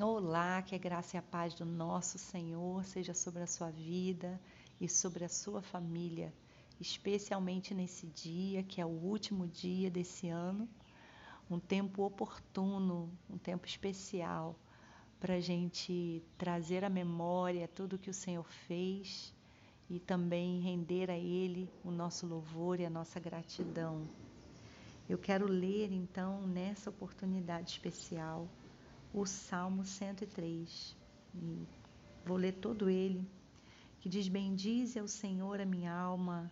Olá, que a graça e a paz do nosso Senhor seja sobre a sua vida e sobre a sua família, especialmente nesse dia que é o último dia desse ano, um tempo oportuno, um tempo especial para a gente trazer à memória tudo que o Senhor fez e também render a Ele o nosso louvor e a nossa gratidão. Eu quero ler então nessa oportunidade especial o Salmo 103. E vou ler todo ele, que diz: Bendize ao Senhor a minha alma,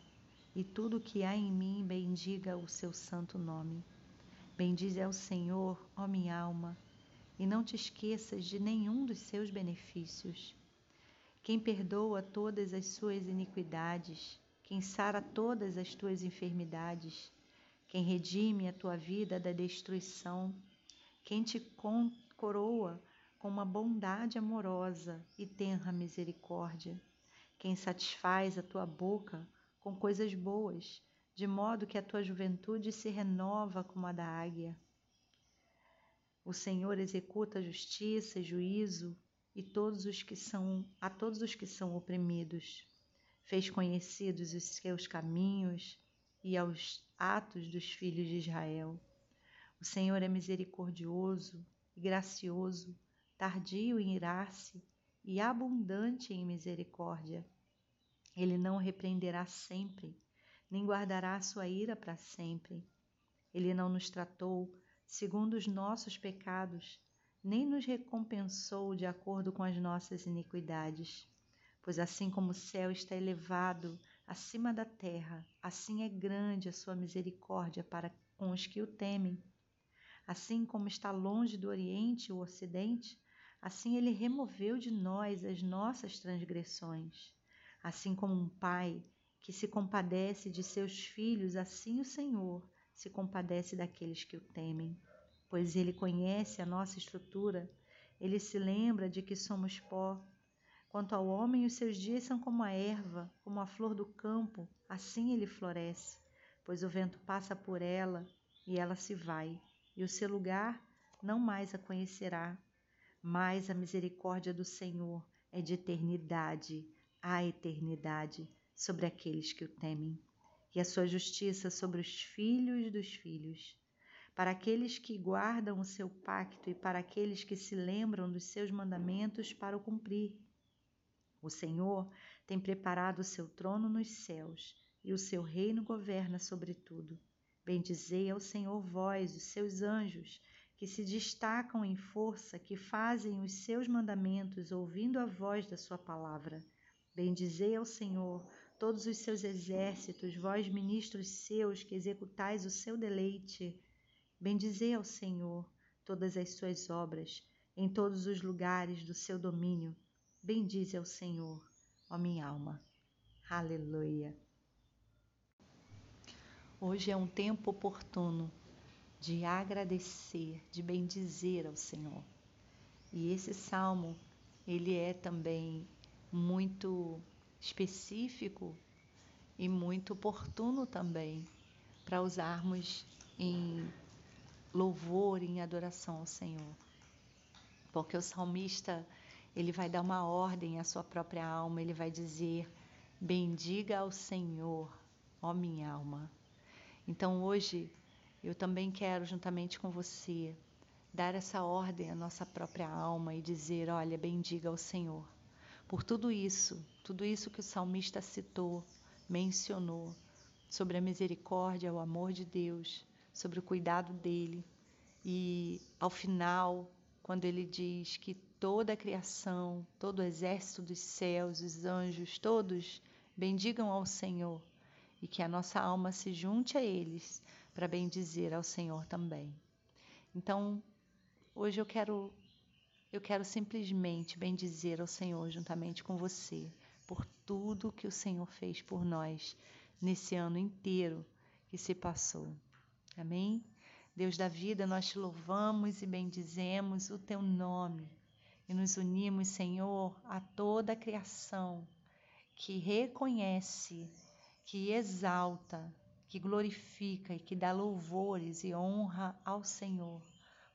e tudo que há em mim bendiga o seu santo nome. Bendize ao Senhor, ó minha alma, e não te esqueças de nenhum dos seus benefícios. Quem perdoa todas as suas iniquidades, quem sara todas as tuas enfermidades, quem redime a tua vida da destruição, quem te coroa com uma bondade amorosa e tenra misericórdia, quem satisfaz a tua boca com coisas boas, de modo que a tua juventude se renova como a da águia. O Senhor executa justiça e juízo e todos os que são a todos os que são oprimidos. Fez conhecidos os seus caminhos e aos atos dos filhos de Israel. O Senhor é misericordioso e gracioso, tardio em irar-se e abundante em misericórdia. Ele não repreenderá sempre, nem guardará sua ira para sempre. Ele não nos tratou segundo os nossos pecados, nem nos recompensou de acordo com as nossas iniquidades. Pois assim como o céu está elevado acima da terra, assim é grande a sua misericórdia para com os que o temem. Assim como está longe do Oriente o Ocidente, assim ele removeu de nós as nossas transgressões. Assim como um pai que se compadece de seus filhos, assim o Senhor se compadece daqueles que o temem. Pois ele conhece a nossa estrutura, ele se lembra de que somos pó. Quanto ao homem, os seus dias são como a erva, como a flor do campo, assim ele floresce, pois o vento passa por ela e ela se vai e o seu lugar não mais a conhecerá. Mas a misericórdia do Senhor é de eternidade a eternidade sobre aqueles que o temem, e a sua justiça sobre os filhos dos filhos. Para aqueles que guardam o seu pacto e para aqueles que se lembram dos seus mandamentos para o cumprir. O Senhor tem preparado o seu trono nos céus e o seu reino governa sobre tudo. Bendizei ao Senhor vós, os seus anjos, que se destacam em força, que fazem os seus mandamentos, ouvindo a voz da sua palavra. Bendizei ao Senhor todos os seus exércitos, vós ministros seus, que executais o seu deleite. Bendizei ao Senhor todas as suas obras, em todos os lugares do seu domínio. Bendize ao Senhor, ó minha alma. Aleluia. Hoje é um tempo oportuno de agradecer, de bendizer ao Senhor. E esse salmo, ele é também muito específico e muito oportuno também para usarmos em louvor, em adoração ao Senhor. Porque o salmista, ele vai dar uma ordem à sua própria alma, ele vai dizer: Bendiga ao Senhor, ó minha alma. Então hoje eu também quero, juntamente com você, dar essa ordem à nossa própria alma e dizer: olha, bendiga ao Senhor. Por tudo isso, tudo isso que o salmista citou, mencionou, sobre a misericórdia, o amor de Deus, sobre o cuidado dele. E ao final, quando ele diz que toda a criação, todo o exército dos céus, os anjos, todos bendigam ao Senhor e que a nossa alma se junte a eles para bendizer ao Senhor também. Então, hoje eu quero eu quero simplesmente bendizer ao Senhor juntamente com você por tudo que o Senhor fez por nós nesse ano inteiro que se passou. Amém? Deus da vida, nós te louvamos e bendizemos o teu nome e nos unimos, Senhor, a toda a criação que reconhece que exalta, que glorifica e que dá louvores e honra ao Senhor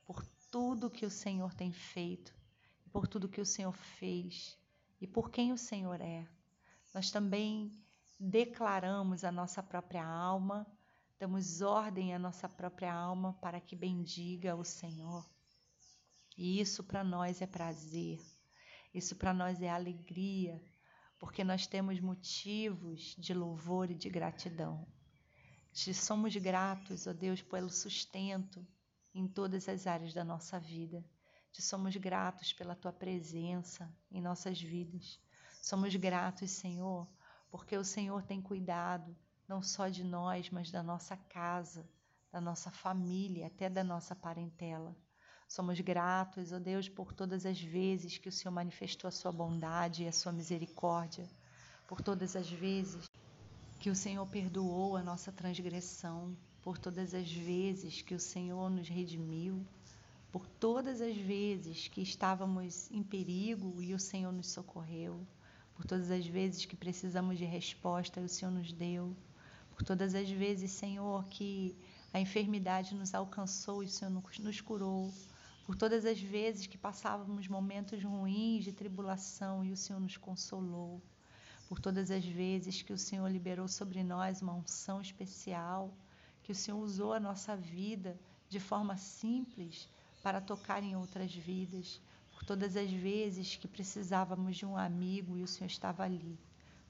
por tudo que o Senhor tem feito por tudo que o Senhor fez e por quem o Senhor é. Nós também declaramos a nossa própria alma, damos ordem à nossa própria alma para que bendiga o Senhor. E isso para nós é prazer, isso para nós é alegria, porque nós temos motivos de louvor e de gratidão. Te somos gratos, ó Deus, pelo sustento em todas as áreas da nossa vida. Te somos gratos pela tua presença em nossas vidas. Somos gratos, Senhor, porque o Senhor tem cuidado não só de nós, mas da nossa casa, da nossa família, até da nossa parentela. Somos gratos, ó Deus, por todas as vezes que o Senhor manifestou a sua bondade e a sua misericórdia, por todas as vezes que o Senhor perdoou a nossa transgressão, por todas as vezes que o Senhor nos redimiu, por todas as vezes que estávamos em perigo e o Senhor nos socorreu, por todas as vezes que precisamos de resposta e o Senhor nos deu, por todas as vezes, Senhor, que a enfermidade nos alcançou e o Senhor nos curou, por todas as vezes que passávamos momentos ruins de tribulação e o Senhor nos consolou, por todas as vezes que o Senhor liberou sobre nós uma unção especial, que o Senhor usou a nossa vida de forma simples para tocar em outras vidas, por todas as vezes que precisávamos de um amigo e o Senhor estava ali,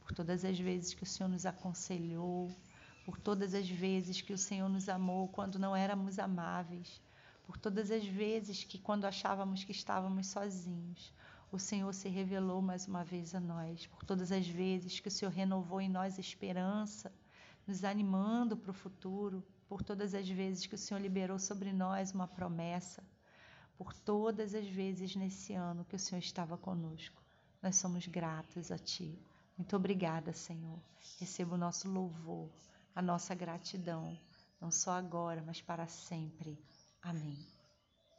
por todas as vezes que o Senhor nos aconselhou, por todas as vezes que o Senhor nos amou quando não éramos amáveis, por todas as vezes que, quando achávamos que estávamos sozinhos, o Senhor se revelou mais uma vez a nós, por todas as vezes que o Senhor renovou em nós esperança, nos animando para o futuro, por todas as vezes que o Senhor liberou sobre nós uma promessa, por todas as vezes nesse ano que o Senhor estava conosco. Nós somos gratos a Ti. Muito obrigada, Senhor. Receba o nosso louvor, a nossa gratidão, não só agora, mas para sempre. Amém.